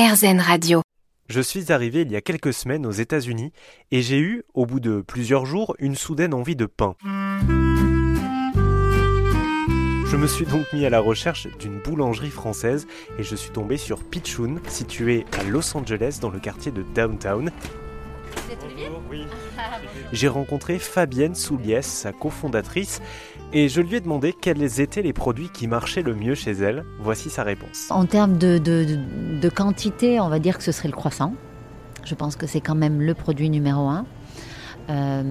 RZN Radio. Je suis arrivé il y a quelques semaines aux États-Unis et j'ai eu, au bout de plusieurs jours, une soudaine envie de pain. Je me suis donc mis à la recherche d'une boulangerie française et je suis tombé sur Pitchoun, situé à Los Angeles dans le quartier de Downtown. J'ai rencontré Fabienne Souliès, sa cofondatrice, et je lui ai demandé quels étaient les produits qui marchaient le mieux chez elle. Voici sa réponse. En termes de, de, de quantité, on va dire que ce serait le croissant. Je pense que c'est quand même le produit numéro un. Euh,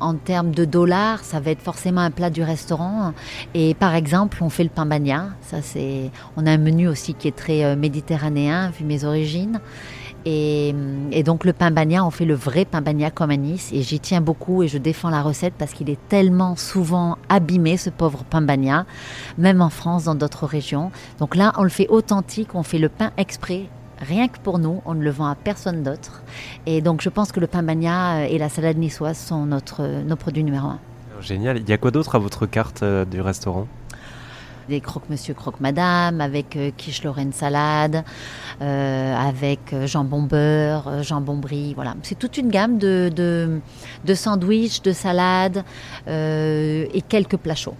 en termes de dollars, ça va être forcément un plat du restaurant. Et par exemple, on fait le pain bagna. Ça, c'est, on a un menu aussi qui est très euh, méditerranéen, vu mes origines. Et, donc le pain bagna, on fait le vrai pain bagna comme à Nice. Et j'y tiens beaucoup et je défends la recette parce qu'il est tellement souvent abîmé, ce pauvre pain bagna, même en France, dans d'autres régions. Donc là, on le fait authentique, on fait le pain exprès rien que pour nous, on ne le vend à personne d'autre. Et donc je pense que le pain bagna et la salade niçoise sont notre, nos produits numéro un. Génial. Il y a quoi d'autre à votre carte euh, du restaurant? Des croque-monsieur, croque-madame, avec euh, quiche Lorraine salade, euh, avec euh, jambon beurre, jambon brie, voilà. C'est toute une gamme de, de, de sandwichs, de salades et quelques plats chauds.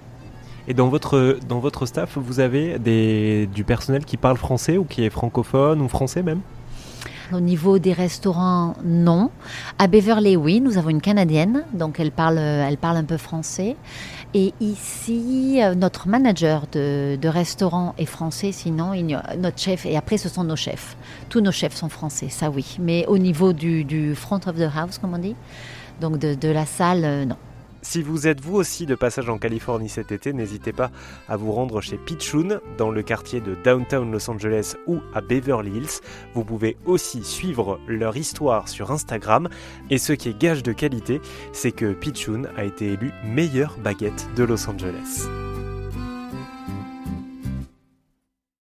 Et dans votre, dans votre staff, vous avez des, du personnel qui parle français ou qui est francophone ou français même? Au niveau des restaurants, non. À Beverly, oui, nous avons une Canadienne, donc elle parle, un peu français. Et ici, notre manager de, restaurant est français, sinon notre chef, et après ce sont nos chefs. Tous nos chefs sont français, ça oui. Mais au niveau du, front of the house, comme on dit, donc de, de la salle, euh, non. Si vous êtes vous aussi de passage en Californie cet été, n'hésitez pas à vous rendre chez Pitchoun dans le quartier de Downtown Los Angeles ou à Beverly Hills. Vous pouvez aussi suivre leur histoire sur Instagram et ce qui est gage de qualité, c'est que Pitchoun a été élu meilleure baguette de Los Angeles.